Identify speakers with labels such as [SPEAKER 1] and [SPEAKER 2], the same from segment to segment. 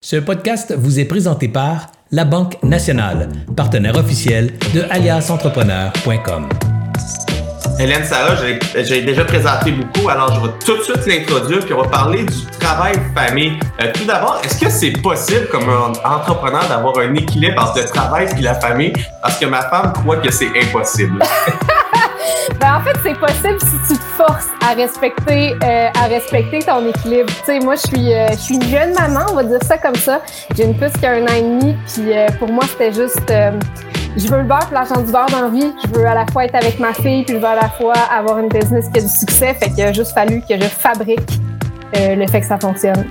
[SPEAKER 1] Ce podcast vous est présenté par La Banque Nationale, partenaire officiel de aliasentrepreneur.com.
[SPEAKER 2] Hélène Sarah, j'ai déjà présenté beaucoup, alors je vais tout de suite l'introduire, puis on va parler du travail famille. Euh, tout d'abord, est-ce que c'est possible comme un entrepreneur d'avoir un équilibre entre le travail et la famille? Parce que ma femme croit que c'est impossible.
[SPEAKER 3] Ben, en fait, c'est possible si tu te forces à respecter, euh, à respecter ton équilibre. Tu sais, moi, je suis, euh, je suis une jeune maman, on va dire ça comme ça. J'ai une plus qu'un an et demi, puis euh, pour moi, c'était juste, je veux le beurre l'argent du beurre dans la vie. Je veux à la fois être avec ma fille, puis je veux à la fois avoir une business qui a du succès. Fait qu'il a juste fallu que je fabrique le fait que ça fonctionne.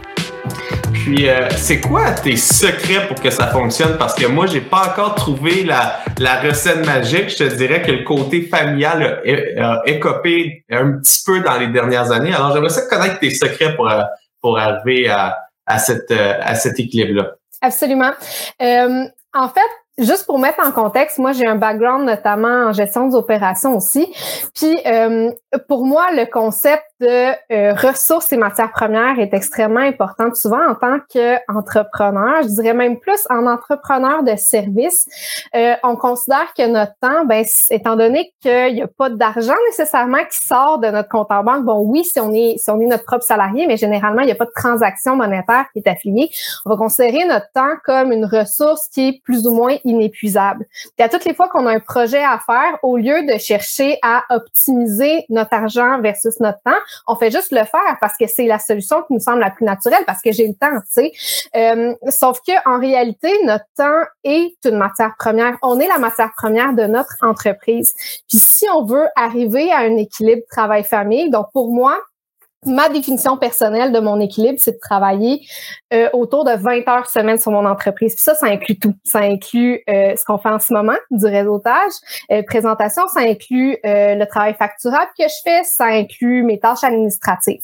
[SPEAKER 2] Puis, euh, c'est quoi tes secrets pour que ça fonctionne? Parce que moi, j'ai pas encore trouvé la, la recette magique. Je te dirais que le côté familial a, écopé un petit peu dans les dernières années. Alors, j'aimerais ça connaître tes secrets pour, euh, pour arriver à, à, cette, euh, à cet équilibre-là.
[SPEAKER 3] Absolument. en fait, juste pour mettre en contexte, moi j'ai un background notamment en gestion des opérations aussi. Puis euh, pour moi, le concept de euh, ressources et matières premières est extrêmement important. souvent en tant qu'entrepreneur, je dirais même plus en entrepreneur de service, euh, on considère que notre temps, ben, étant donné qu'il n'y a pas d'argent nécessairement qui sort de notre compte en banque, bon oui, si on est si on est notre propre salarié, mais généralement il n'y a pas de transaction monétaire qui est affiliée, on va considérer notre temps comme une ressource qui est plus ou moins inépuisable. Et à toutes les fois qu'on a un projet à faire, au lieu de chercher à optimiser notre argent versus notre temps, on fait juste le faire parce que c'est la solution qui nous semble la plus naturelle parce que j'ai le temps, tu sais. Euh, sauf que en réalité, notre temps est une matière première. On est la matière première de notre entreprise. Puis si on veut arriver à un équilibre travail-famille, donc pour moi, ma définition personnelle de mon équilibre, c'est de travailler euh, autour de 20 heures semaine sur mon entreprise. Puis ça, ça inclut tout. Ça inclut euh, ce qu'on fait en ce moment, du réseautage, euh, présentation, ça inclut le travail facturable que je fais, ça inclut mes tâches administratives.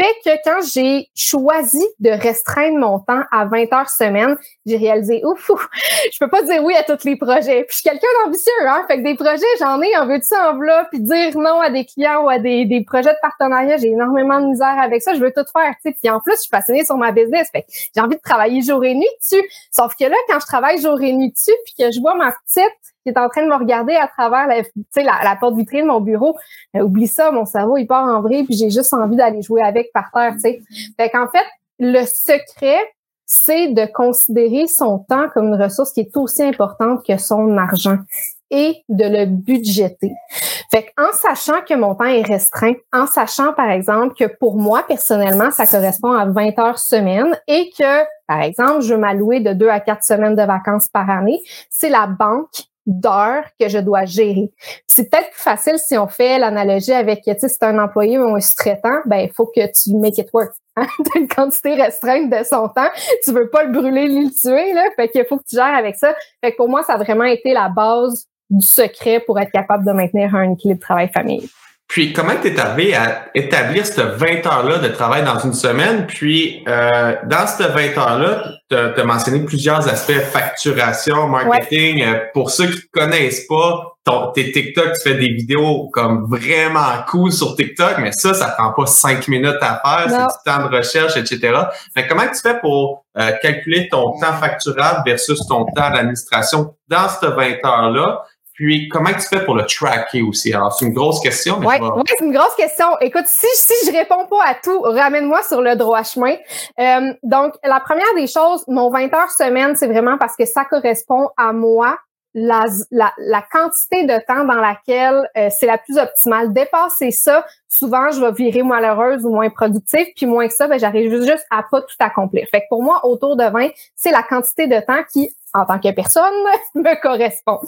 [SPEAKER 3] Fait que quand j'ai choisi de restreindre mon temps à 20 heures semaine, j'ai réalisé, ouf, ouf, je peux pas dire oui à tous les projets. Puis je suis quelqu'un d'ambitieux, hein. Fait que des projets, j'en ai, en veux-tu en puis dire non à des clients ou à des, des projets de partenariat, j'ai énormément de misère avec ça. Je veux tout faire, tu sais. Puis en plus, je suis passionnée sur ma business. Fait j'ai envie de travailler jour et nuit dessus. Sauf que là, quand je travaille jour et nuit dessus, puis que je vois ma petite qui est en train de me regarder à travers la, la, porte vitrine de mon bureau, ben, oublie ça, mon cerveau, il part en vrille, puis j'ai juste envie d'aller jouer avec par terre, tu sais. Fait qu'en fait, le secret, c'est de considérer son temps comme une ressource qui est aussi importante que son argent et de le budgéter. Fait en sachant que mon temps est restreint, en sachant par exemple que pour moi personnellement, ça correspond à 20 heures semaine et que par exemple, je veux m'allouer de deux à quatre semaines de vacances par année, c'est la banque d'heures que je dois gérer. C'est peut-être plus facile si on fait l'analogie avec, tu sais, si un employé ou un sous-traitant, ben il faut que tu make it work. Hein? une quantité restreinte de son temps. Tu veux pas le brûler ni le tuer, là. Fait qu'il faut que tu gères avec ça. Fait que pour moi, ça a vraiment été la base du secret pour être capable de maintenir un équilibre travail-famille.
[SPEAKER 2] Puis, comment tu es arrivé à établir cette 20 heures-là de travail dans une semaine? Puis, euh, dans cette 20 heures-là, tu as, mentionné plusieurs aspects, facturation, marketing. Euh, pour ceux qui ne connaissent pas, ton, tes TikTok, tu fais des vidéos comme vraiment cool sur TikTok, mais ça, ça prend pas cinq minutes à faire, c'est du temps de recherche, etc. Mais comment tu fais pour euh, calculer ton temps facturable versus ton temps d'administration dans cette 20 heures-là? Puis, comment tu fais pour le tracker aussi? Alors, c'est une grosse question.
[SPEAKER 3] Oui, c'est une grosse question. Écoute, si, si je réponds pas à tout, ramène-moi sur le droit chemin. Euh, donc, la première des choses, mon 20 heures semaine, c'est vraiment parce que ça correspond à moi, la, la, la quantité de temps dans laquelle euh, c'est la plus optimale. Dépasser ça, souvent, je vais virer malheureuse ou moins productive, puis moins que ça, ben, j'arrive juste à pas tout accomplir. Fait que pour moi, autour de 20, c'est la quantité de temps qui en tant que personne me correspond.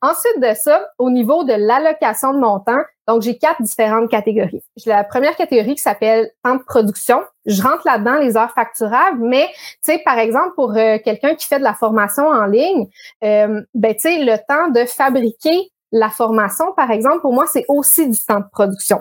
[SPEAKER 3] Ensuite de ça, au niveau de l'allocation de mon temps, donc j'ai quatre différentes catégories. La première catégorie qui s'appelle temps de production. Je rentre là-dedans les heures facturables, mais tu sais par exemple pour euh, quelqu'un qui fait de la formation en ligne, euh, ben tu sais le temps de fabriquer la formation par exemple pour moi c'est aussi du temps de production.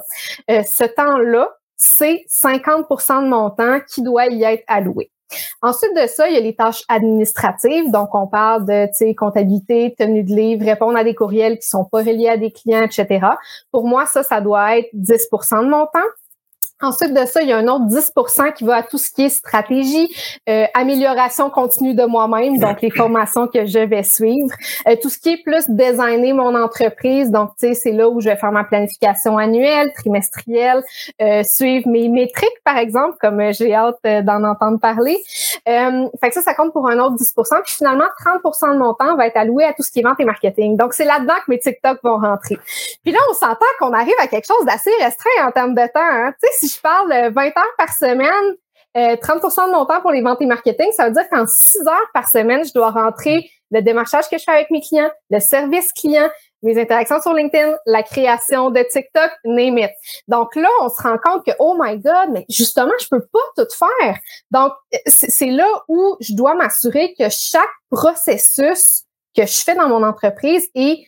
[SPEAKER 3] Euh, ce temps-là, c'est 50% de mon temps qui doit y être alloué. Ensuite de ça, il y a les tâches administratives. Donc, on parle de comptabilité, tenue de livre, répondre à des courriels qui sont pas reliés à des clients, etc. Pour moi, ça, ça doit être 10% de mon temps. Ensuite de ça, il y a un autre 10% qui va à tout ce qui est stratégie, euh, amélioration continue de moi-même, donc les formations que je vais suivre. Euh, tout ce qui est plus designer mon entreprise, donc tu sais, c'est là où je vais faire ma planification annuelle, trimestrielle, euh, suivre mes métriques, par exemple, comme j'ai hâte d'en entendre parler. fait que ça, ça compte pour un autre 10% Puis finalement, 30% de mon temps va être alloué à tout ce qui est vente et marketing. Donc, c'est là-dedans que mes TikTok vont rentrer. Puis là, on s'entend qu'on arrive à quelque chose d'assez restreint en termes de temps. Hein. Tu sais, je parle 20 heures par semaine, 30% euh, de mon temps pour les ventes et marketing, ça veut dire qu'en 6 heures par semaine, je dois rentrer le démarchage que je fais avec mes clients, le service client, mes interactions sur LinkedIn, la création de TikTok, name it. Donc là, on se rend compte que, oh my God, mais justement, je peux pas tout faire. Donc, c'est là où je dois m'assurer que chaque processus que je fais dans mon entreprise est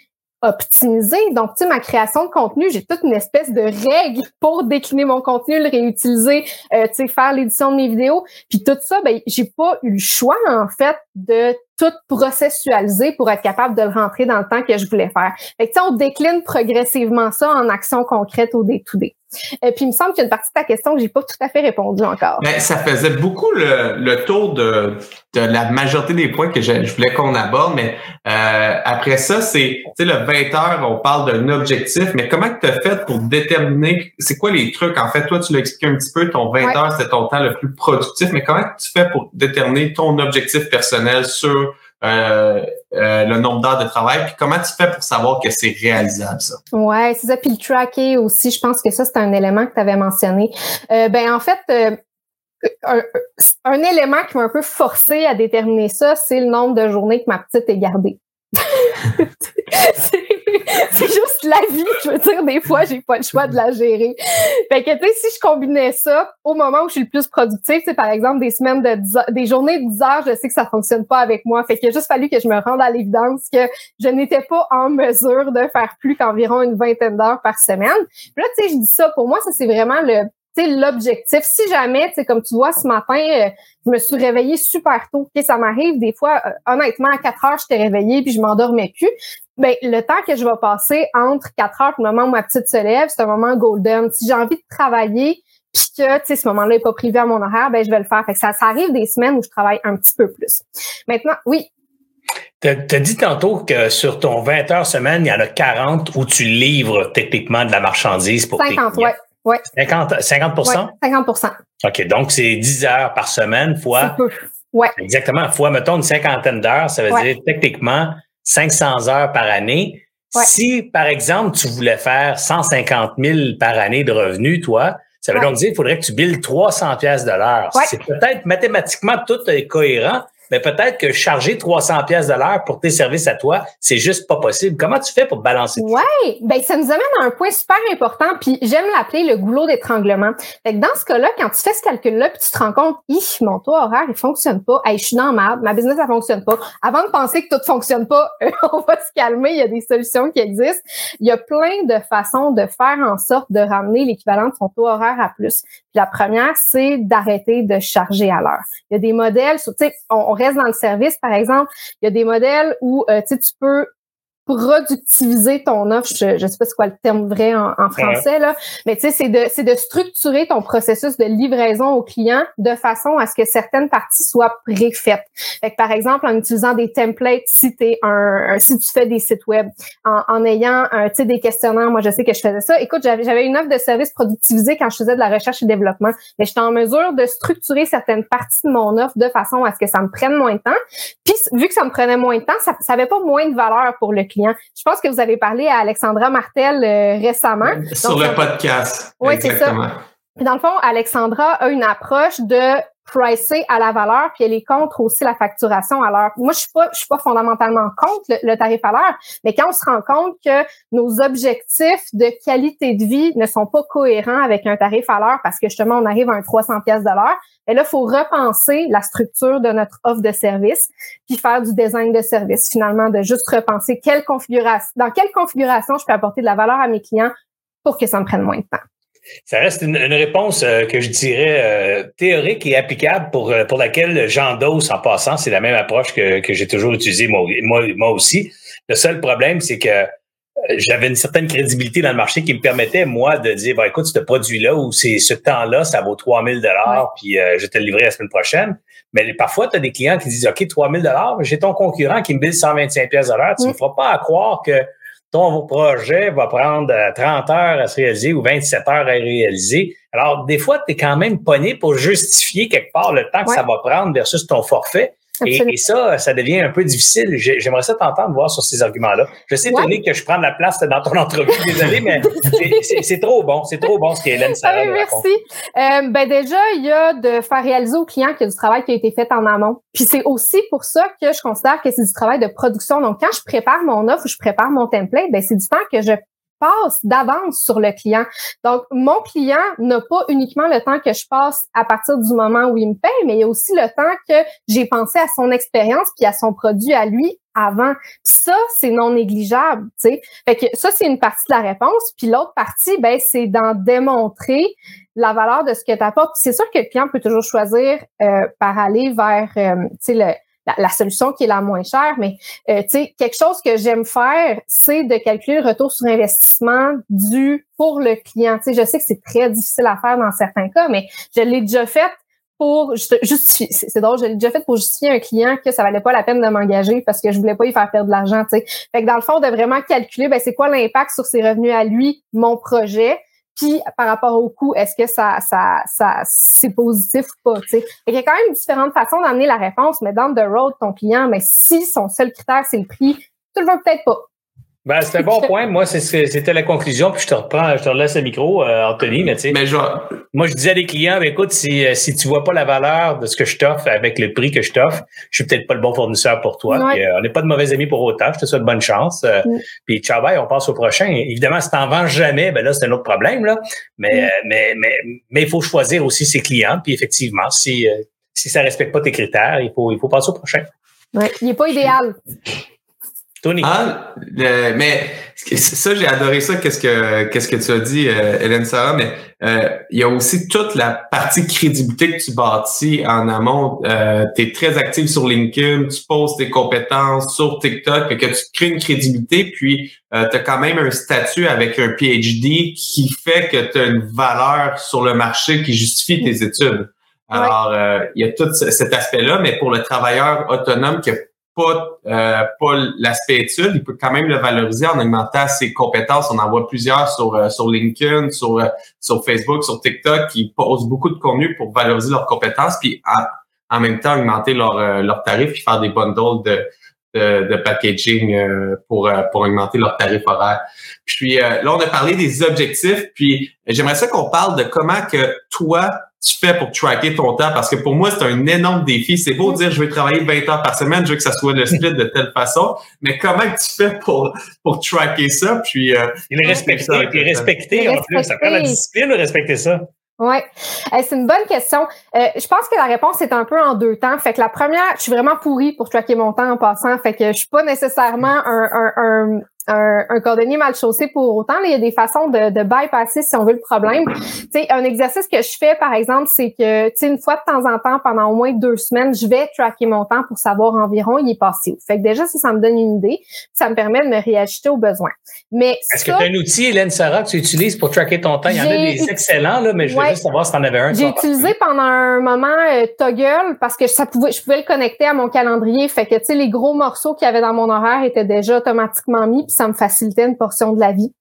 [SPEAKER 3] optimiser. Donc, tu sais, ma création de contenu, j'ai toute une espèce de règle pour décliner mon contenu, le réutiliser, euh, tu sais, faire l'édition de mes vidéos. Puis tout ça, ben, j'ai pas eu le choix, en fait, de tout processualiser pour être capable de le rentrer dans le temps que je voulais faire. Fait que, on décline progressivement ça en actions concrètes au day-to-day. Et puis, il me semble qu'il y a une partie de ta question que j'ai pas tout à fait répondu encore.
[SPEAKER 2] Mais ça faisait beaucoup le, le tour de, de, la majorité des points que je, voulais qu'on aborde. Mais euh, après ça, c'est, tu sais, le 20 heures, on parle d'un objectif. Mais comment tu as fait pour déterminer, c'est quoi les trucs? En fait, toi, tu l'as expliqué un petit peu, ton 20 heures, c'est ton temps le plus productif. Mais comment tu fais pour déterminer ton objectif personnel sur euh, euh, le nombre d'heures de travail, puis comment tu fais pour savoir que c'est réalisable, ça?
[SPEAKER 3] Ouais, c'est ça. Puis le tracker aussi, je pense que ça, c'est un élément que tu avais mentionné. Euh, ben en fait, un, élément qui m'a un peu forcé à déterminer ça, c'est le nombre de journées que ma petite est gardée. c'est juste la vie. Je veux dire, des fois, j'ai pas le choix de la gérer. Fait que, tu sais, si je combinais ça au moment où je suis le plus productif, c'est par exemple des semaines de des journées de 10 heures, je sais que ça fonctionne pas avec moi. Fait qu'il a juste fallu que je me rende à l'évidence que je n'étais pas en mesure de faire plus qu'environ une vingtaine d'heures par semaine. Là, tu sais, je dis ça, pour moi, ça c'est vraiment le l'objectif. Si jamais, tu comme tu vois, ce matin, euh, je me suis réveillée super tôt. Okay, ça m'arrive des fois, euh, honnêtement, à 4 heures, je t'ai réveillée puis je m'endormais plus. Ben, le temps que je vais passer entre 4 heures et le moment où ma petite se lève, c'est un moment golden. Si j'ai envie de travailler puis que, tu sais, ce moment-là n'est pas privé à mon horaire, ben, je vais le faire. Fait que ça, ça arrive des semaines où je travaille un petit peu plus. Maintenant, oui,
[SPEAKER 4] tu as, dit tantôt que sur ton 20 heures semaine, il y en a 40 où tu livres techniquement de la marchandise pour 50, tes clients. Ouais.
[SPEAKER 3] Ouais.
[SPEAKER 4] 50, 50
[SPEAKER 3] 50%
[SPEAKER 4] OK, donc c'est 10 heures par semaine fois.
[SPEAKER 3] Ouais.
[SPEAKER 4] Exactement. Fois, mettons, une cinquantaine d'heures, ça veut dire techniquement 500 heures par année. Si, par exemple, tu voulais faire 150 000 par année de revenus, toi, ça veut donc dire qu'il faudrait que tu billes 300 pièces de l'heure. C'est peut-être mathématiquement tout est cohérent, mais peut-être que charger 300 pièces de l'heure pour tes services à toi, c'est juste pas possible. Comment tu fais pour balancer?
[SPEAKER 3] Tout Ouais, ben ça nous amène à un point super important, puis j'aime l'appeler le goulot d'étranglement. Fait que dans ce cas-là, quand tu fais ce calcul-là, puis tu te rends compte, mon taux horaire, il fonctionne pas, hey, je suis dans ma ma business ça fonctionne pas. Avant de penser que tout fonctionne pas, on va se calmer, il y a des solutions qui existent. Il y a plein de façons de faire en sorte de ramener l'équivalent de ton taux horaire à plus. Puis la première, c'est d'arrêter de charger à l'heure. Il y a des modèles, tu sais, reste dans le service, par exemple, il y a des modèles où euh, tu peux productiviser ton offre. Je ne sais pas c'est quoi le terme vrai en, français, là, mais tu sais, c'est de, c'est de structurer ton processus de livraison au client de façon à ce que certaines parties soient préfaites. Fait que, par exemple, en utilisant des templates, si, es un, si tu fais des sites web, en, en ayant un, des questionnaires, moi je sais que je faisais ça. Écoute, j'avais, j'avais une offre de service productivisée quand je faisais de la recherche et développement, mais j'étais en mesure de structurer certaines parties de mon offre de façon à ce que ça me prenne moins de temps. Puis, vu que ça me prenait moins de temps, ça n'avait pas moins de valeur pour le client je pense que vous avez parlé à Alexandra Martel euh, récemment.
[SPEAKER 2] Sur le podcast.
[SPEAKER 3] Oui, c'est ça. dans le fond, Alexandra a une approche de pricer à la valeur, puis elle est contre aussi la facturation à l'heure. Moi, je suis pas, je suis pas fondamentalement contre le, tarif à l'heure, mais quand on se rend compte que nos objectifs de qualité de vie ne sont pas cohérents avec un tarif à l'heure parce que justement on arrive à un 300 pièces de l'heure, et là, il faut repenser la structure de notre offre de service, puis faire du design de service finalement, de juste repenser quelle configuration, dans quelle configuration je peux apporter de la valeur à mes clients pour que ça me prenne moins de temps.
[SPEAKER 4] Ça reste une, réponse euh, que je dirais euh, théorique et applicable pour, euh, pour laquelle j'endosse en passant. C'est la même approche que, que j'ai toujours utilisée moi, moi, moi, aussi. Le seul problème, c'est que j'avais une certaine crédibilité dans le marché qui me permettait, moi, de dire, bah, écoute, ce produit-là ou c'est ce temps-là, ça vaut 3000 dollars, puis euh, je te le livrer la semaine prochaine. Mais parfois, tu as des clients qui disent, OK, 3000 dollars, j'ai ton concurrent qui me bille 125 pièces de l'heure. Tu ne me feras pas à croire que ton projet va prendre 30 euh, heures à se réaliser ou 27 heures à réaliser. Alors, des fois, tu es quand même pogné pour justifier quelque part le temps que ça va prendre versus ton forfait. Et, ça, ça devient un peu difficile. J'aimerais ça t'entendre voir sur ces arguments-là. Je sais, Tony, que je prends de la place dans ton entrevue. Désolé, mais c'est trop bon. C'est trop bon ce qu'Hélène
[SPEAKER 3] Sarah ah, Merci. Euh, ben déjà, il y a de faire réaliser au client qu'il y a du travail qui a été fait en amont. Puis c'est aussi pour ça que je considère que c'est du travail de production. Donc, quand je prépare mon offre ou je prépare mon template, ben c'est du temps que je passe d'avance sur le client. Donc, mon client n'a pas uniquement le temps que je passe à partir du moment où il me paye, mais il y a aussi le temps que j'ai pensé à son expérience puis à son produit à lui avant. Puis ça, c'est non négligeable, tu sais. Fait que ça, c'est une partie de la réponse. Puis l'autre partie, ben, c'est d'en démontrer la valeur de ce que tu apportes. c'est sûr que le client peut toujours choisir euh, par aller vers, euh, tu sais, la, solution qui est la moins chère, mais euh, tu sais, quelque chose que j'aime faire, c'est de calculer le retour sur investissement du pour le client. Tu sais, je sais que c'est très difficile à faire dans certains cas, mais je l'ai déjà fait pour justifier. C'est drôle, je l'ai déjà fait pour justifier un client que ça valait pas la peine de m'engager parce que je voulais pas y faire perdre de l'argent. Tu sais. Fait dans le fond, de vraiment calculer, ben, c'est quoi l'impact sur ses revenus à lui, mon projet, puis par rapport au coût, est-ce que ça, ça, ça c'est positif ou pas? sais? Il y a quand même différentes façons d'amener la réponse, mais dans the road, ton client, mais si son seul critère, c'est le prix, tu le veux peut-être pas.
[SPEAKER 4] Ben, c'est un bon point. Moi, c'était la conclusion, puis je te reprends, je te relaisse le micro, euh, Anthony, mais tu sais. Mais Moi, je disais à des clients, ben, écoute, si, euh, si tu vois pas la valeur de ce que je t'offre avec le prix que je t'offre, je suis peut-être pas le bon fournisseur pour toi. Euh, on n'est pas de mauvais amis pour autant. Je te souhaite bonne chance. Mm. Puis ciao bye, on passe au prochain. Évidemment, si t'en vends jamais, ben là, c'est un autre problème, là. Mais, mm. mais, mais, mais il faut choisir aussi ses clients. Puis effectivement, si, si ça respecte pas tes critères, il faut, il faut passer au prochain.
[SPEAKER 3] Ouais, il n'est pas idéal.
[SPEAKER 2] Ah, mais ça, j'ai adoré ça, qu'est-ce que qu'est-ce que tu as dit, euh, Hélène Sarah, mais euh, il y a aussi toute la partie crédibilité que tu bâtis en amont. Euh, tu es très active sur LinkedIn, tu poses tes compétences sur TikTok, que tu crées une crédibilité, puis euh, tu as quand même un statut avec un PhD qui fait que tu as une valeur sur le marché qui justifie tes études. Alors, euh, il y a tout cet aspect-là, mais pour le travailleur autonome qui a pas, euh, pas l'aspect étude, il peut quand même le valoriser en augmentant ses compétences. On en voit plusieurs sur, euh, sur LinkedIn, sur, euh, sur Facebook, sur TikTok qui posent beaucoup de contenu pour valoriser leurs compétences, puis en, même temps augmenter leurs leur tarifs puis faire des bundles de, de, de packaging pour, pour augmenter leurs tarifs horaires. Puis là, on a parlé des objectifs, puis j'aimerais ça qu'on parle de comment que toi, tu fais pour tracker ton temps? Parce que pour moi, c'est un énorme défi. C'est beau de dire je vais travailler 20 heures par semaine, je veux que ça soit le split de telle façon, mais comment tu fais pour, pour tracker ça? Puis,
[SPEAKER 4] euh, il est respecté, il est respecté en plus. Ça prend la discipline de respecter ça.
[SPEAKER 3] Oui, c'est une bonne question. Euh, je pense que la réponse est un peu en deux temps. Fait que la première, je suis vraiment pourrie pour tracker mon temps en passant. Fait que je suis pas nécessairement un, un, un, un cordonnier mal chaussé pour autant. il y a des façons de, de bypasser, si on veut, le problème. sais, un exercice que je fais, par exemple, c'est que une fois de temps en temps, pendant au moins deux semaines, je vais tracker mon temps pour savoir environ il est passé où. Fait que déjà, ça, ça me donne une idée. Ça me permet de me réajuster aux besoins. Mais
[SPEAKER 4] Est-ce que tu as un outil, Hélène Sarah, que tu utilises pour tracker ton temps? Il y en a des excellents, là, mais je voulais juste savoir si tu en avais un.
[SPEAKER 3] J'ai utilisé pendant un moment euh, Toggle parce que ça pouvait, je pouvais le connecter à mon calendrier. Fait que, les gros morceaux qu'il y avait dans mon horaire étaient déjà automatiquement mis ça me facilitait une portion de la vie.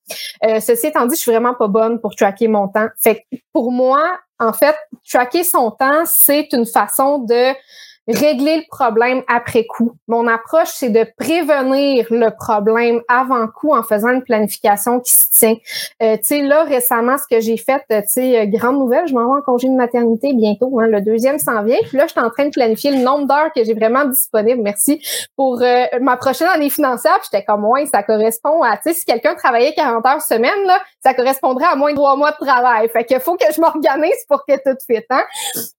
[SPEAKER 3] Euh, ceci étant dit, je suis vraiment pas bonne pour tracker mon temps. Fait que pour moi, en fait, tracker son temps, c'est une façon de régler le problème après coup. Mon approche, c'est de prévenir le problème avant coup en faisant une planification qui se tient. Euh, tu sais, là, récemment, ce que j'ai fait, euh, tu sais, euh, grande nouvelle, je m'en vais en congé de maternité bientôt. Hein, le deuxième s'en vient. Puis là, je suis en train de planifier le nombre d'heures que j'ai vraiment disponible, merci, pour euh, ma prochaine année financière. J'étais comme, moins, ça correspond à, tu sais, si quelqu'un travaillait 40 heures semaine, là, ça correspondrait à moins de trois mois de travail. Fait qu'il faut que je m'organise pour que tout fitte. Hein?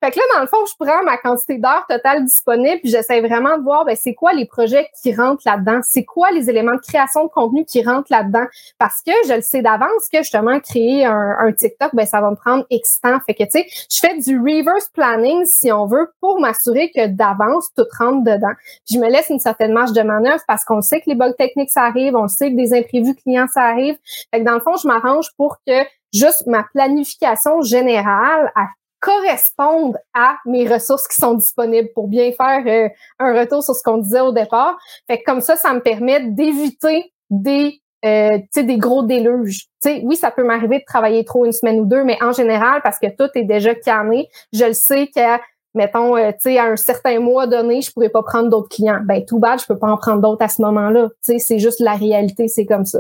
[SPEAKER 3] Fait que là, dans le fond, je prends ma quantité d'heures totale disponible, puis j'essaie vraiment de voir ben, c'est quoi les projets qui rentrent là-dedans, c'est quoi les éléments de création de contenu qui rentrent là-dedans? Parce que je le sais d'avance que justement, créer un, TikTok, ben, ça va me prendre excitant. Fait que, tu sais, je fais du reverse planning, si on veut, pour m'assurer que d'avance, tout rentre dedans. je me laisse une certaine marge de manœuvre parce qu'on sait que les bugs techniques, ça arrive, on sait que des imprévus clients, ça arrive. Fait que dans le fond, je m'arrange pour que juste ma planification générale corresponde à mes ressources qui sont disponibles pour bien faire euh, un retour sur ce qu'on disait au départ. Fait que comme ça, ça me permet d'éviter des euh, des gros déluges. sais, oui, ça peut m'arriver de travailler trop une semaine ou deux, mais en général, parce que tout est déjà canné, je le sais qu'à, mettons, euh, sais, à un certain mois donné, je pourrais pas prendre d'autres clients. Ben, tout bad, je peux pas en prendre d'autres à ce moment-là. C'est juste la réalité, c'est comme ça.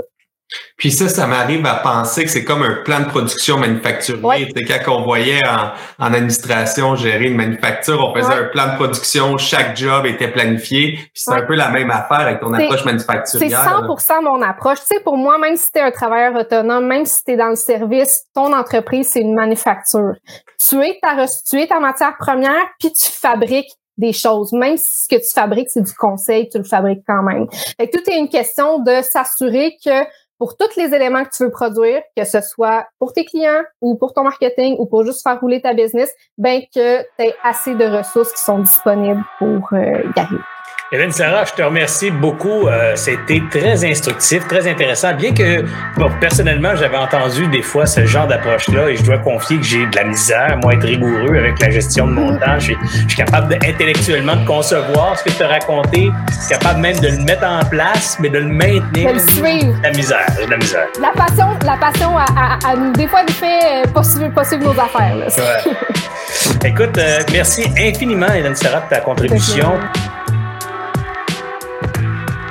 [SPEAKER 2] Puis ça, ça m'arrive à penser que c'est comme un plan de production manufacturier. Quand on voyait en, administration gérer une manufacture, on faisait un plan de production, chaque job était planifié. Puis c'est un peu la même affaire avec ton approche manufacturière.
[SPEAKER 3] C'est 100% mon approche. Tu sais, pour moi, même si tu es un travailleur autonome, même si tu es dans le service, ton entreprise, c'est une manufacture. Tu es ta, tu es ta matière première, puis tu fabriques des choses. Même si ce que tu fabriques, c'est du conseil, tu le fabriques quand même. Fait que tout est une question de s'assurer que pour tous les éléments que tu veux produire, que ce soit pour tes clients ou pour ton marketing ou pour juste faire rouler ta business, ben que tu aies assez de ressources qui sont disponibles pour euh, y arriver.
[SPEAKER 4] Hélène Sarah, je te remercie beaucoup. Euh, C'était très instructif, très intéressant. Bien que, bon, personnellement, j'avais entendu des fois ce genre d'approche-là et je dois confier que j'ai de la misère, moi, être rigoureux avec la gestion de mon temps. Je suis, capable de, intellectuellement de concevoir ce que tu as raconté, capable même de le mettre en place, mais de le maintenir.
[SPEAKER 3] De le suivre.
[SPEAKER 4] La misère, la misère.
[SPEAKER 3] La passion, la passion à, des fois, nous fait euh, pas suivre, nos affaires.
[SPEAKER 4] Écoute, euh, merci infiniment, Hélène Sarah, de ta contribution.